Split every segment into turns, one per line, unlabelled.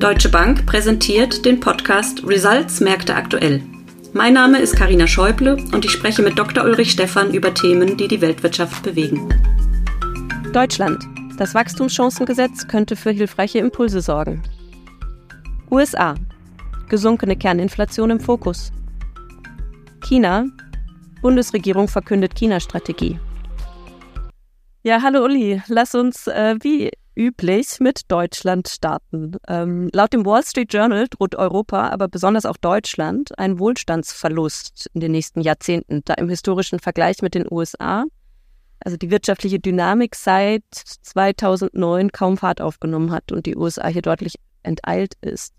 Deutsche Bank präsentiert den Podcast Results Märkte aktuell. Mein Name ist Karina Schäuble und ich spreche mit Dr. Ulrich Stephan über Themen, die die Weltwirtschaft bewegen. Deutschland. Das Wachstumschancengesetz könnte für hilfreiche Impulse sorgen. USA. Gesunkene Kerninflation im Fokus. China. Bundesregierung verkündet China-Strategie. Ja, hallo Uli, lass uns äh, wie üblich mit Deutschland starten. Ähm, laut dem Wall Street Journal droht Europa, aber besonders auch Deutschland, ein Wohlstandsverlust in den nächsten Jahrzehnten, da im historischen Vergleich mit den USA, also die wirtschaftliche Dynamik seit 2009 kaum Fahrt aufgenommen hat und die USA hier deutlich enteilt ist.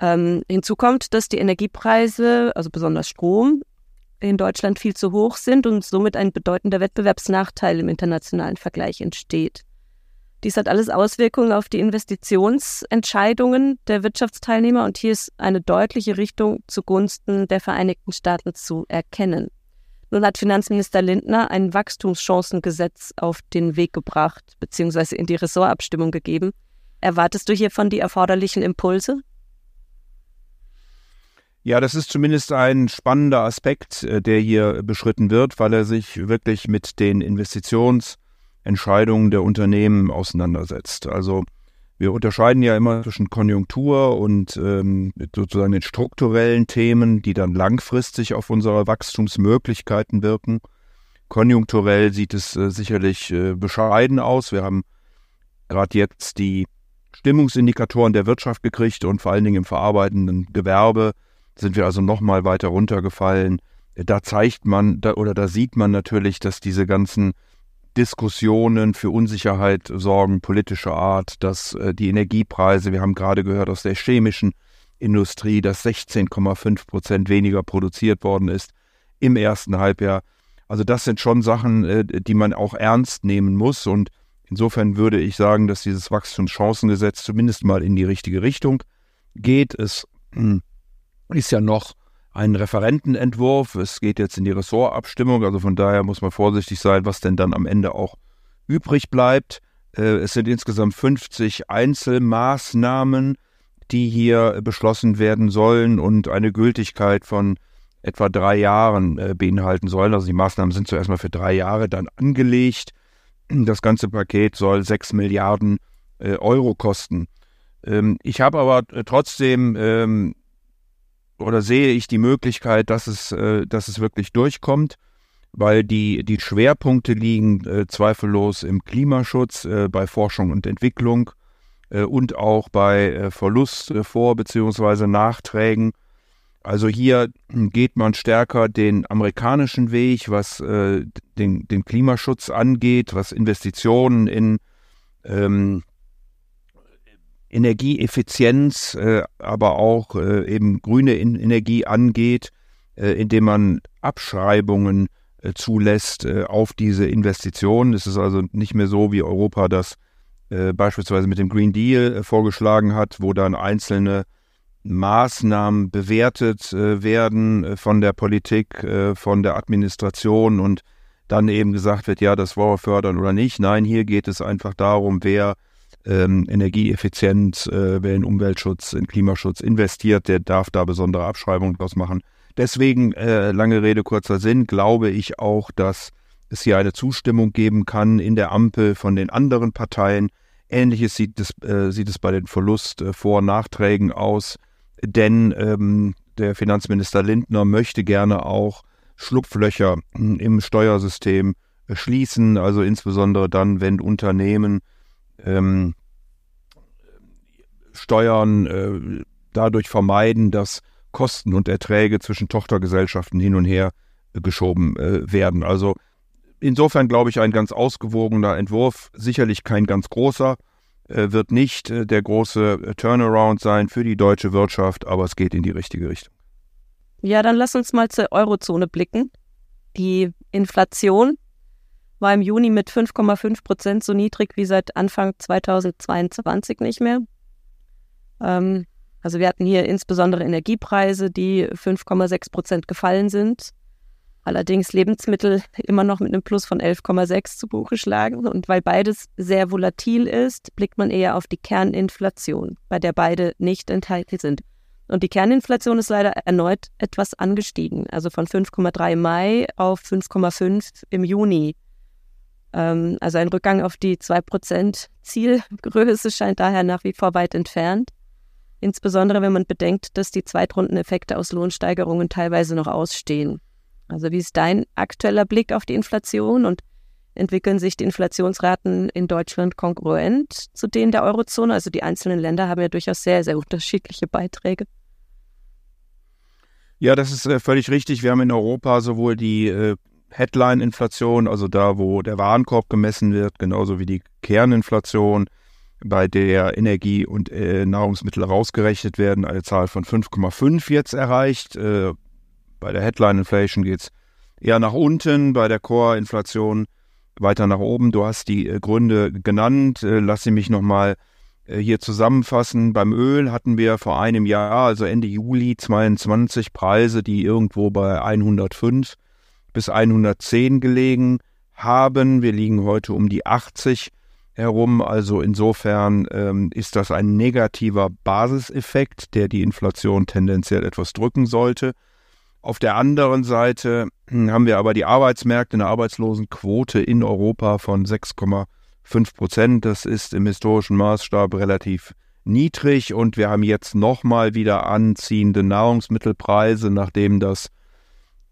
Ähm, hinzu kommt, dass die Energiepreise, also besonders Strom, in Deutschland viel zu hoch sind und somit ein bedeutender Wettbewerbsnachteil im internationalen Vergleich entsteht. Dies hat alles Auswirkungen auf die Investitionsentscheidungen der Wirtschaftsteilnehmer und hier ist eine deutliche Richtung zugunsten der Vereinigten Staaten zu erkennen. Nun hat Finanzminister Lindner ein Wachstumschancengesetz auf den Weg gebracht bzw. in die Ressortabstimmung gegeben. Erwartest du hiervon die erforderlichen Impulse?
Ja, das ist zumindest ein spannender Aspekt, äh, der hier beschritten wird, weil er sich wirklich mit den Investitionsentscheidungen der Unternehmen auseinandersetzt. Also wir unterscheiden ja immer zwischen Konjunktur und ähm, sozusagen den strukturellen Themen, die dann langfristig auf unsere Wachstumsmöglichkeiten wirken. Konjunkturell sieht es äh, sicherlich äh, bescheiden aus. Wir haben gerade jetzt die Stimmungsindikatoren der Wirtschaft gekriegt und vor allen Dingen im verarbeitenden Gewerbe sind wir also nochmal weiter runtergefallen. Da zeigt man da, oder da sieht man natürlich, dass diese ganzen Diskussionen für Unsicherheit sorgen, politischer Art, dass äh, die Energiepreise, wir haben gerade gehört aus der chemischen Industrie, dass 16,5 Prozent weniger produziert worden ist im ersten Halbjahr. Also das sind schon Sachen, äh, die man auch ernst nehmen muss. Und insofern würde ich sagen, dass dieses Wachstumschancengesetz zumindest mal in die richtige Richtung geht. Es hm, ist ja noch ein Referentenentwurf. Es geht jetzt in die Ressortabstimmung, also von daher muss man vorsichtig sein, was denn dann am Ende auch übrig bleibt. Äh, es sind insgesamt 50 Einzelmaßnahmen, die hier beschlossen werden sollen und eine Gültigkeit von etwa drei Jahren äh, beinhalten sollen. Also die Maßnahmen sind zuerst mal für drei Jahre dann angelegt. Das ganze Paket soll sechs Milliarden äh, Euro kosten. Ähm, ich habe aber trotzdem ähm, oder sehe ich die Möglichkeit, dass es, äh, dass es wirklich durchkommt, weil die, die Schwerpunkte liegen äh, zweifellos im Klimaschutz, äh, bei Forschung und Entwicklung äh, und auch bei äh, Verlust vor bzw. Nachträgen. Also hier geht man stärker den amerikanischen Weg, was äh, den, den Klimaschutz angeht, was Investitionen in ähm, Energieeffizienz, äh, aber auch äh, eben grüne in Energie angeht, äh, indem man Abschreibungen äh, zulässt äh, auf diese Investitionen. Es ist also nicht mehr so, wie Europa das äh, beispielsweise mit dem Green Deal vorgeschlagen hat, wo dann einzelne Maßnahmen bewertet werden von der Politik, von der Administration und dann eben gesagt wird, ja, das wollen wir fördern oder nicht. Nein, hier geht es einfach darum, wer ähm, Energieeffizienz, äh, wer in Umweltschutz, in Klimaschutz investiert, der darf da besondere Abschreibungen draus machen. Deswegen, äh, lange Rede, kurzer Sinn, glaube ich auch, dass es hier eine Zustimmung geben kann in der Ampel von den anderen Parteien. Ähnliches sieht es, äh, sieht es bei den Verlust äh, und Nachträgen aus, denn ähm, der Finanzminister Lindner möchte gerne auch Schlupflöcher im Steuersystem äh, schließen, also insbesondere dann, wenn Unternehmen ähm, Steuern äh, dadurch vermeiden, dass Kosten und Erträge zwischen Tochtergesellschaften hin und her äh, geschoben äh, werden. Also insofern glaube ich ein ganz ausgewogener Entwurf, sicherlich kein ganz großer, äh, wird nicht äh, der große Turnaround sein für die deutsche Wirtschaft, aber es geht in die richtige Richtung.
Ja, dann lass uns mal zur Eurozone blicken. Die Inflation war im Juni mit 5,5 Prozent so niedrig wie seit Anfang 2022 nicht mehr. Ähm, also wir hatten hier insbesondere Energiepreise, die 5,6 Prozent gefallen sind. allerdings Lebensmittel immer noch mit einem Plus von 11,6 zu Buche schlagen. Und weil beides sehr volatil ist, blickt man eher auf die Kerninflation, bei der beide nicht enthalten sind. Und die Kerninflation ist leider erneut etwas angestiegen, also von 5,3 im Mai auf 5,5 im Juni. Ähm, also ein Rückgang auf die 2% Zielgröße scheint daher nach wie vor weit entfernt. Insbesondere wenn man bedenkt, dass die Zweitrundeneffekte aus Lohnsteigerungen teilweise noch ausstehen. Also wie ist dein aktueller Blick auf die Inflation und entwickeln sich die Inflationsraten in Deutschland kongruent zu denen der Eurozone? Also die einzelnen Länder haben ja durchaus sehr, sehr unterschiedliche Beiträge.
Ja, das ist äh, völlig richtig. Wir haben in Europa sowohl die äh, Headline-Inflation, also da, wo der Warenkorb gemessen wird, genauso wie die Kerninflation, bei der Energie und äh, Nahrungsmittel rausgerechnet werden, eine Zahl von 5,5 jetzt erreicht. Äh, bei der Headline Inflation geht es eher nach unten, bei der Core-Inflation weiter nach oben. Du hast die äh, Gründe genannt. Äh, lass sie mich nochmal äh, hier zusammenfassen. Beim Öl hatten wir vor einem Jahr, also Ende Juli 22, Preise, die irgendwo bei 105 bis 110 gelegen haben. Wir liegen heute um die 80 herum. Also insofern ähm, ist das ein negativer Basiseffekt, der die Inflation tendenziell etwas drücken sollte. Auf der anderen Seite hm, haben wir aber die Arbeitsmärkte, eine Arbeitslosenquote in Europa von 6,5 Prozent. Das ist im historischen Maßstab relativ niedrig und wir haben jetzt nochmal wieder anziehende Nahrungsmittelpreise, nachdem das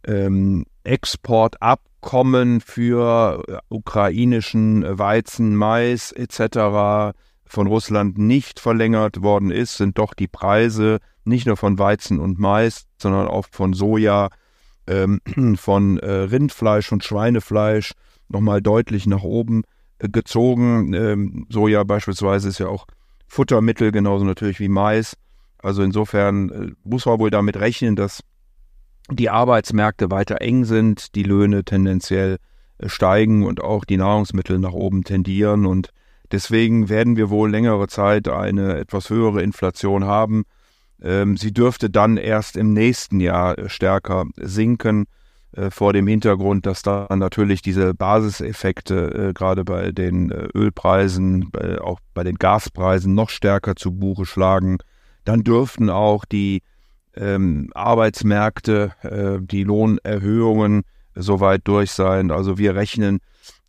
ähm, Exportabkommen für äh, ukrainischen Weizen, Mais etc. von Russland nicht verlängert worden ist, sind doch die Preise nicht nur von Weizen und Mais, sondern auch von Soja, ähm, von äh, Rindfleisch und Schweinefleisch nochmal deutlich nach oben äh, gezogen. Ähm, Soja beispielsweise ist ja auch Futtermittel, genauso natürlich wie Mais. Also insofern äh, muss man wohl damit rechnen, dass die Arbeitsmärkte weiter eng sind, die Löhne tendenziell äh, steigen und auch die Nahrungsmittel nach oben tendieren. Und deswegen werden wir wohl längere Zeit eine etwas höhere Inflation haben. Ähm, sie dürfte dann erst im nächsten Jahr äh, stärker sinken, äh, vor dem Hintergrund, dass dann natürlich diese Basiseffekte gerade bei den Ölpreisen, auch bei den Gaspreisen noch stärker zu Buche schlagen. Dann dürften auch die ähm, Arbeitsmärkte, äh, die Lohnerhöhungen soweit durch sein. Also wir rechnen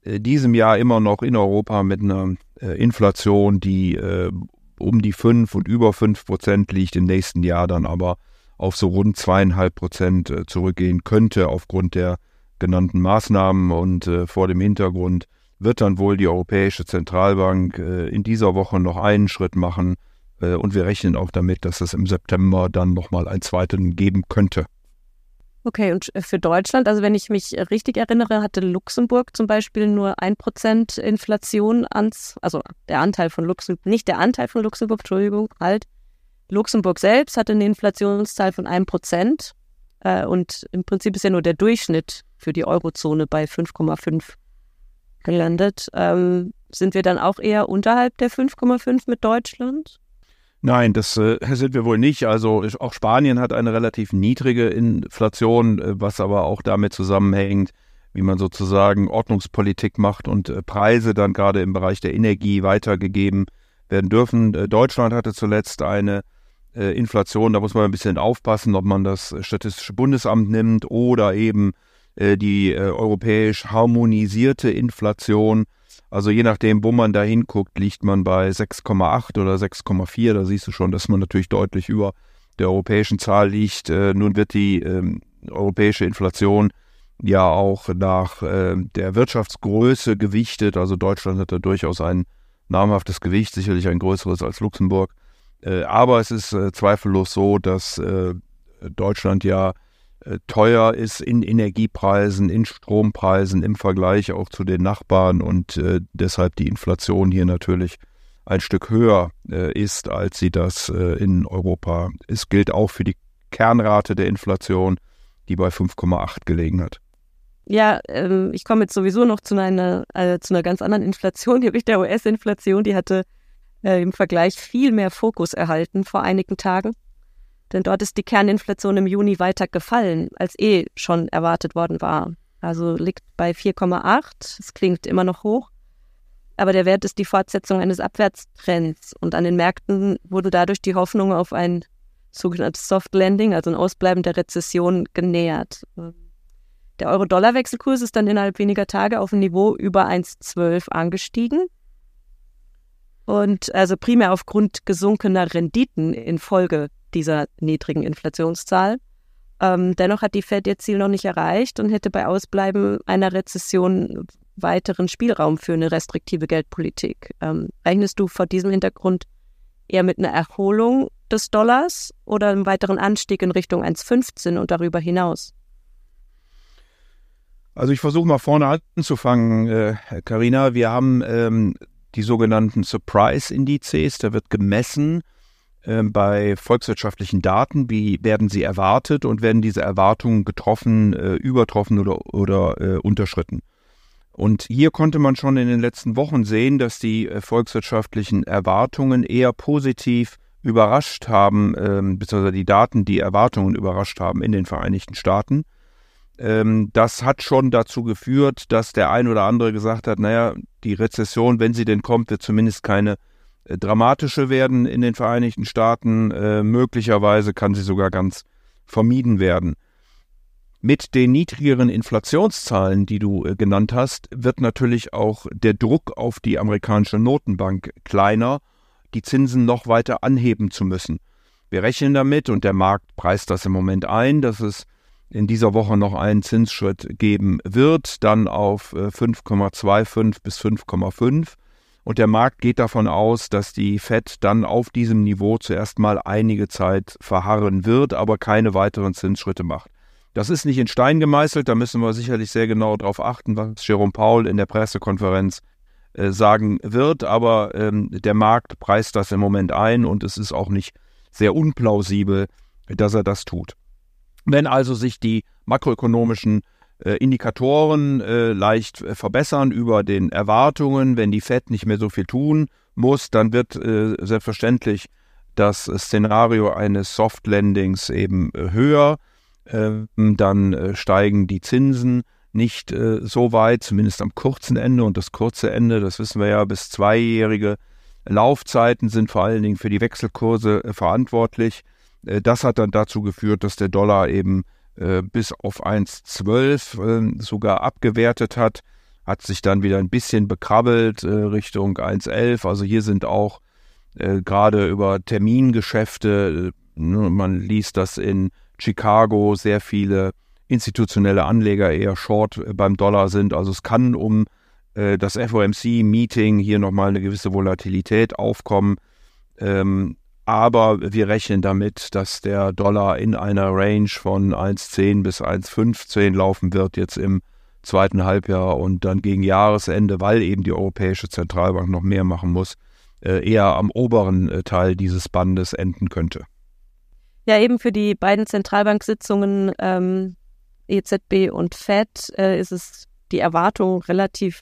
äh, diesem Jahr immer noch in Europa mit einer äh, Inflation, die äh, um die 5 und über 5 Prozent liegt, im nächsten Jahr dann aber auf so rund zweieinhalb Prozent äh, zurückgehen könnte aufgrund der genannten Maßnahmen und äh, vor dem Hintergrund wird dann wohl die Europäische Zentralbank in dieser Woche noch einen Schritt machen, und wir rechnen auch damit, dass es im September dann nochmal einen zweiten geben könnte.
Okay, und für Deutschland, also wenn ich mich richtig erinnere, hatte Luxemburg zum Beispiel nur ein Prozent Inflation ans, also der Anteil von Luxemburg, nicht der Anteil von Luxemburg, Entschuldigung, halt. Luxemburg selbst hatte eine Inflationszahl von einem Prozent äh, und im Prinzip ist ja nur der Durchschnitt für die Eurozone bei 5,5 gelandet. Ähm, sind wir dann auch eher unterhalb der 5,5 mit Deutschland?
Nein, das äh, sind wir wohl nicht. Also auch Spanien hat eine relativ niedrige Inflation, äh, was aber auch damit zusammenhängt, wie man sozusagen Ordnungspolitik macht und äh, Preise dann gerade im Bereich der Energie weitergegeben werden dürfen. Äh, Deutschland hatte zuletzt eine äh, Inflation, da muss man ein bisschen aufpassen, ob man das Statistische Bundesamt nimmt oder eben die europäisch harmonisierte Inflation also je nachdem, wo man da hinguckt, liegt man bei 6,8 oder 6,4. Da siehst du schon, dass man natürlich deutlich über der europäischen Zahl liegt. Äh, nun wird die ähm, europäische Inflation ja auch nach äh, der Wirtschaftsgröße gewichtet. Also Deutschland hat da durchaus ein namhaftes Gewicht, sicherlich ein größeres als Luxemburg. Äh, aber es ist äh, zweifellos so, dass äh, Deutschland ja äh, teuer ist in Energiepreisen, in Strompreisen im Vergleich auch zu den Nachbarn und äh, deshalb die Inflation hier natürlich ein Stück höher äh, ist, als sie das äh, in Europa ist. Gilt auch für die Kernrate der Inflation, die bei 5,8 gelegen hat.
Ja, ähm, ich komme jetzt sowieso noch zu einer, äh, zu einer ganz anderen Inflation, nämlich der US-Inflation. Die hatte äh, im Vergleich viel mehr Fokus erhalten vor einigen Tagen. Denn dort ist die Kerninflation im Juni weiter gefallen, als eh schon erwartet worden war. Also liegt bei 4,8. Es klingt immer noch hoch. Aber der Wert ist die Fortsetzung eines Abwärtstrends. Und an den Märkten wurde dadurch die Hoffnung auf ein sogenanntes Soft Landing, also ein Ausbleiben der Rezession, genähert. Der Euro-Dollar-Wechselkurs ist dann innerhalb weniger Tage auf ein Niveau über 1,12 angestiegen. Und also primär aufgrund gesunkener Renditen infolge dieser niedrigen Inflationszahl. Ähm, dennoch hat die Fed ihr Ziel noch nicht erreicht und hätte bei Ausbleiben einer Rezession weiteren Spielraum für eine restriktive Geldpolitik. Ähm, rechnest du vor diesem Hintergrund eher mit einer Erholung des Dollars oder einem weiteren Anstieg in Richtung 1,15 und darüber hinaus?
Also ich versuche mal vorne anzufangen, Karina. Äh, Wir haben ähm, die sogenannten Surprise-Indizes. Da wird gemessen, bei volkswirtschaftlichen Daten, wie werden sie erwartet und werden diese Erwartungen getroffen, äh, übertroffen oder, oder äh, unterschritten. Und hier konnte man schon in den letzten Wochen sehen, dass die äh, volkswirtschaftlichen Erwartungen eher positiv überrascht haben, ähm, beziehungsweise die Daten die Erwartungen überrascht haben in den Vereinigten Staaten. Ähm, das hat schon dazu geführt, dass der ein oder andere gesagt hat, naja, die Rezession, wenn sie denn kommt, wird zumindest keine dramatische werden in den Vereinigten Staaten. Äh, möglicherweise kann sie sogar ganz vermieden werden. Mit den niedrigeren Inflationszahlen, die du äh, genannt hast, wird natürlich auch der Druck auf die amerikanische Notenbank kleiner, die Zinsen noch weiter anheben zu müssen. Wir rechnen damit und der Markt preist das im Moment ein, dass es in dieser Woche noch einen Zinsschritt geben wird, dann auf 5,25 äh, bis 5,5 und der Markt geht davon aus, dass die Fed dann auf diesem Niveau zuerst mal einige Zeit verharren wird, aber keine weiteren Zinsschritte macht. Das ist nicht in Stein gemeißelt, da müssen wir sicherlich sehr genau darauf achten, was Jerome Paul in der Pressekonferenz äh, sagen wird, aber ähm, der Markt preist das im Moment ein und es ist auch nicht sehr unplausibel, dass er das tut. Wenn also sich die makroökonomischen Indikatoren äh, leicht äh, verbessern über den Erwartungen. Wenn die Fed nicht mehr so viel tun muss, dann wird äh, selbstverständlich das Szenario eines Soft Landings eben äh, höher. Ähm, dann äh, steigen die Zinsen nicht so weit, zumindest am kurzen Ende. Und das kurze Ende, das wissen wir ja, bis zweijährige Laufzeiten sind vor allen Dingen für die Wechselkurse verantwortlich. das hat dann dazu geführt, dass der Dollar eben äh, bis auf 1,12 äh, sogar abgewertet hat, hat sich dann wieder ein bisschen bekrabbelt äh, Richtung 1,11. Also hier sind auch äh, gerade über Termingeschäfte, äh, ne, man liest das in Chicago, sehr viele institutionelle Anleger eher short beim Dollar sind. Also es kann um das FOMC-Meeting hier nochmal eine gewisse Volatilität aufkommen. Ähm, aber wir rechnen damit, dass der Dollar in einer Range von 1,10 bis 1,15 laufen wird jetzt im zweiten Halbjahr und dann gegen Jahresende, weil eben die Europäische Zentralbank noch mehr machen muss, äh, eher am oberen äh, Teil dieses Bandes enden könnte.
Ja, eben für die beiden Zentralbanksitzungen ähm, EZB und FED äh, ist es die Erwartung relativ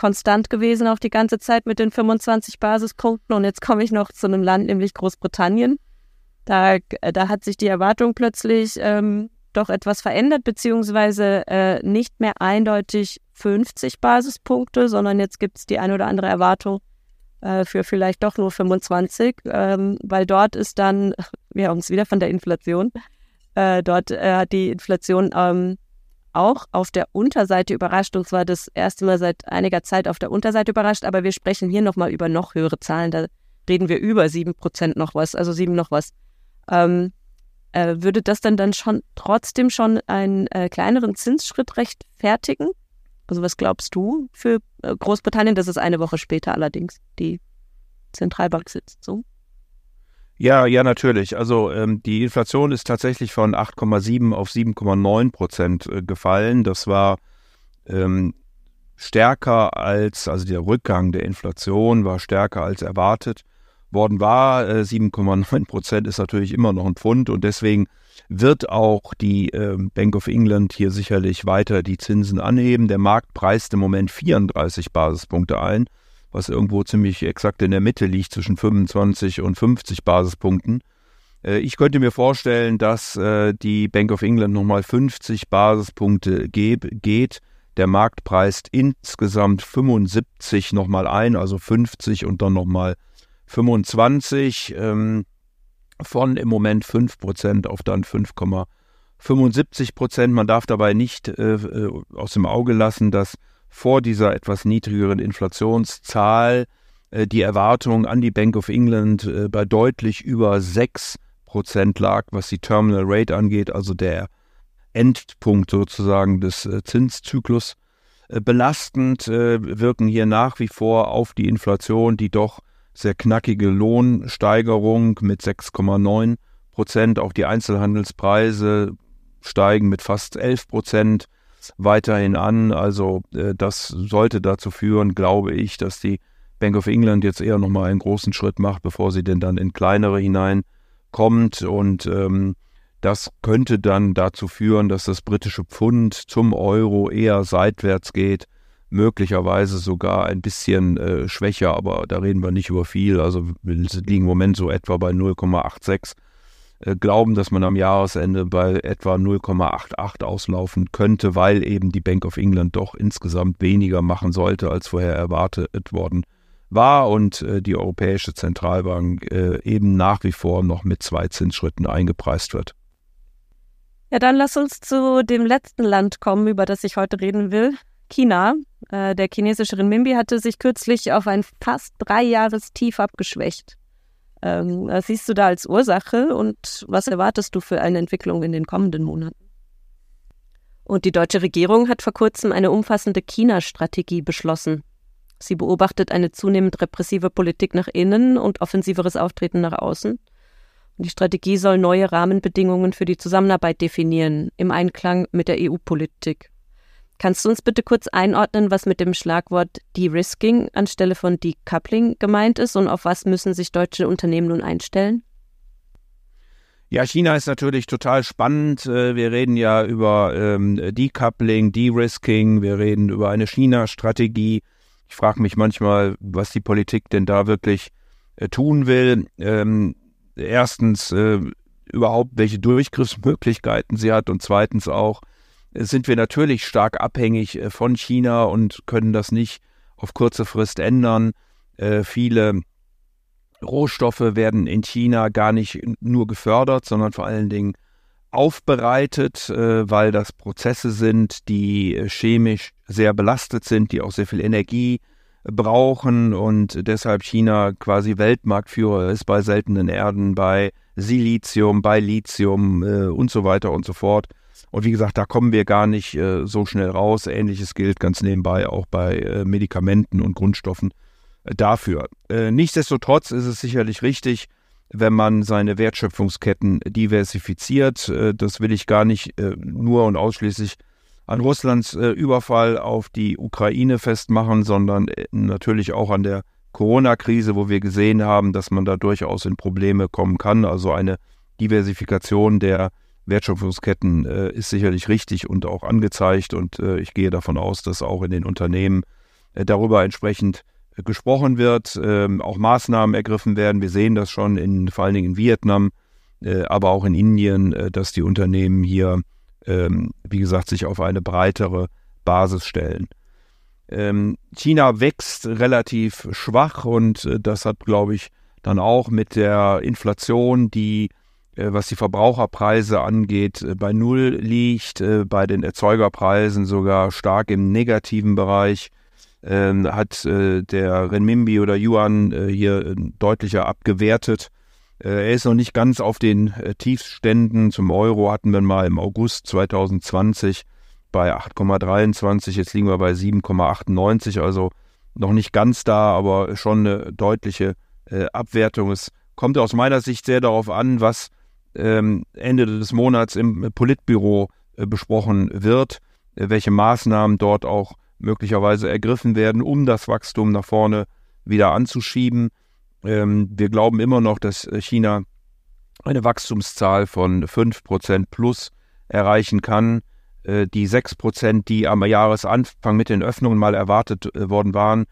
konstant gewesen auch die ganze Zeit mit den 25 Basispunkten. Und jetzt komme ich noch zu einem Land, nämlich Großbritannien. Da, da hat sich die Erwartung plötzlich ähm, doch etwas verändert, beziehungsweise äh, nicht mehr eindeutig 50 Basispunkte, sondern jetzt gibt es die ein oder andere Erwartung äh, für vielleicht doch nur 25, ähm, weil dort ist dann, wir haben es wieder von der Inflation, äh, dort äh, hat die Inflation ähm, auch auf der Unterseite überrascht. Und zwar das erste Mal seit einiger Zeit auf der Unterseite überrascht. Aber wir sprechen hier nochmal über noch höhere Zahlen. Da reden wir über sieben Prozent noch was, also sieben noch was. Ähm, äh, würde das dann dann schon trotzdem schon einen äh, kleineren Zinsschritt rechtfertigen? Also was glaubst du für äh, Großbritannien? Das ist eine Woche später allerdings die Zentralbank sitzt so.
Ja, ja, natürlich. Also ähm, die Inflation ist tatsächlich von 8,7 auf 7,9 Prozent äh, gefallen. Das war ähm, stärker als, also der Rückgang der Inflation war stärker als erwartet worden war. Äh, 7,9 Prozent ist natürlich immer noch ein Pfund und deswegen wird auch die äh, Bank of England hier sicherlich weiter die Zinsen anheben. Der Markt preist im Moment 34 Basispunkte ein was irgendwo ziemlich exakt in der Mitte liegt zwischen 25 und 50 Basispunkten. Äh, ich könnte mir vorstellen, dass äh, die Bank of England nochmal 50 Basispunkte geht. Der Markt preist insgesamt 75 nochmal ein, also 50 und dann nochmal 25. Ähm, von im Moment 5% auf dann 5,75%. Man darf dabei nicht äh, aus dem Auge lassen, dass vor dieser etwas niedrigeren Inflationszahl die Erwartung an die Bank of England bei deutlich über 6 Prozent lag, was die Terminal Rate angeht, also der Endpunkt sozusagen des äh, Zinszyklus. Äh, belastend äh, wirken hier nach wie vor auf die Inflation die doch sehr knackige Lohnsteigerung mit 6,9 Prozent. Auch die Einzelhandelspreise steigen mit fast 11 Prozent weiterhin an. Also das sollte dazu führen, glaube ich, dass die Bank of England jetzt eher nochmal einen großen Schritt macht, bevor sie denn dann in kleinere hinein kommt und ähm, das könnte dann dazu führen, dass das britische Pfund zum Euro eher seitwärts geht, möglicherweise sogar ein bisschen äh, schwächer, aber da reden wir nicht über viel. Also wir liegen im Moment so etwa bei 0,86. Äh, glauben, dass man am Jahresende bei etwa 0,88 auslaufen könnte, weil eben die Bank of England doch insgesamt weniger machen sollte, als vorher erwartet worden war und äh, die Europäische Zentralbank äh, eben nach wie vor noch mit zwei Zinsschritten eingepreist wird.
Ja, dann lass uns zu dem letzten Land kommen, über das ich heute reden will. China. Der chinesische Renminbi hatte sich kürzlich auf ein fast drei Jahres Tief abgeschwächt. Ähm, was siehst du da als Ursache und was erwartest du für eine Entwicklung in den kommenden Monaten? Und die deutsche Regierung hat vor kurzem eine umfassende China-Strategie beschlossen. Sie beobachtet eine zunehmend repressive Politik nach innen und offensiveres Auftreten nach außen. Die Strategie soll neue Rahmenbedingungen für die Zusammenarbeit definieren, im Einklang mit der EU-Politik. Kannst du uns bitte kurz einordnen, was mit dem Schlagwort De-Risking anstelle von Decoupling gemeint ist und auf was müssen sich deutsche Unternehmen nun einstellen?
Ja, China ist natürlich total spannend. Äh, wir reden ja über ähm, Decoupling, De-Risking, wir reden über eine China-Strategie. Ich frage mich manchmal, was die Politik denn da wirklich äh, tun will. Ähm, erstens äh, überhaupt, welche Durchgriffsmöglichkeiten sie hat und zweitens auch, sind wir natürlich stark abhängig äh, von China und können das nicht auf kurze Frist ändern. Äh, viele Rohstoffe werden in China gar nicht nur gefördert, sondern vor allen Dingen aufbereitet, äh, weil das Prozesse sind, die chemisch sehr belastet sind, die auch sehr viel Energie brauchen und deshalb China quasi Weltmarktführer ist bei seltenen Erden, bei Silizium, bei Lithium und so weiter und so fort. Und wie gesagt, da kommen wir gar nicht äh, so schnell raus. Ähnliches gilt ganz nebenbei auch bei äh, Medikamenten und Grundstoffen äh, dafür. nichtsdestotrotz ist es sicherlich richtig, wenn man seine Wertschöpfungsketten diversifiziert. Äh, das will ich gar nicht äh, nur und ausschließlich an Russlands äh, Überfall auf die Ukraine festmachen, sondern natürlich auch an der Corona-Krise, wo wir gesehen haben, dass man da durchaus in Probleme kommen kann. Also eine Diversifikation der Wertschöpfungsketten ist sicherlich richtig und auch angezeigt. Und ich gehe davon aus, dass auch in den Unternehmen darüber entsprechend gesprochen wird, ähm, auch Maßnahmen ergriffen werden. Wir sehen das schon in, vor allen Dingen in Vietnam, äh, aber auch in Indien, äh, dass die Unternehmen hier, ähm, wie gesagt, sich auf eine breitere Basis stellen. Ähm, China wächst relativ schwach und äh, das hat, glaube ich, dann auch mit der Inflation, die äh, was die Verbraucherpreise angeht, äh, bei Null liegt, äh, bei den Erzeugerpreisen sogar stark im negativen Bereich ähm, hat äh, der Renminbi oder Yuan äh, hier äh, deutlicher abgewertet. Äh, er ist noch nicht ganz auf den äh, Tiefständen. Zum Euro hatten wir mal im August 2020 bei 8,23, jetzt liegen wir bei 7,98, also noch nicht ganz da, aber schon eine deutliche äh, Abwertung. Es kommt aus meiner Sicht sehr darauf an, was ähm, Ende des Monats im Politbüro besprochen wird, welche Maßnahmen dort auch möglicherweise ergriffen werden, um das Wachstum nach vorne wieder anzuschieben. Ähm, wir glauben immer noch, dass China eine Wachstumszahl von 5% plus erreichen kann. Äh, die 6%, die am Jahresanfang mit den Öffnungen mal erwartet äh, worden waren,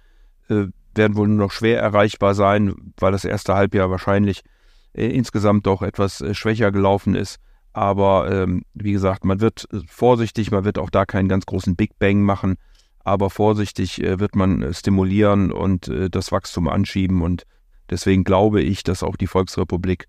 äh, werden wohl nur noch schwer erreichbar sein, weil das erste Halbjahr wahrscheinlich äh, insgesamt doch etwas äh, schwächer gelaufen ist. Aber ähm, wie gesagt, man wird äh, vorsichtig, man wird auch da keinen ganz großen Big Bang machen, aber vorsichtig äh, wird man äh, stimulieren und äh, das Wachstum anschieben. Und deswegen glaube ich, dass auch die Volksrepublik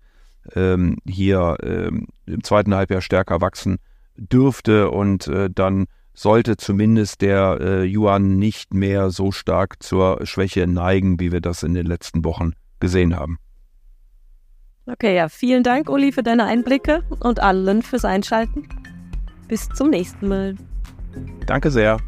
ähm, hier ähm, im zweiten Halbjahr stärker wachsen dürfte und äh, dann sollte zumindest der äh, Yuan nicht mehr so stark zur Schwäche neigen, wie wir das in den letzten Wochen gesehen haben.
Okay, ja, vielen Dank, Uli, für deine Einblicke und allen fürs Einschalten. Bis zum nächsten Mal.
Danke sehr.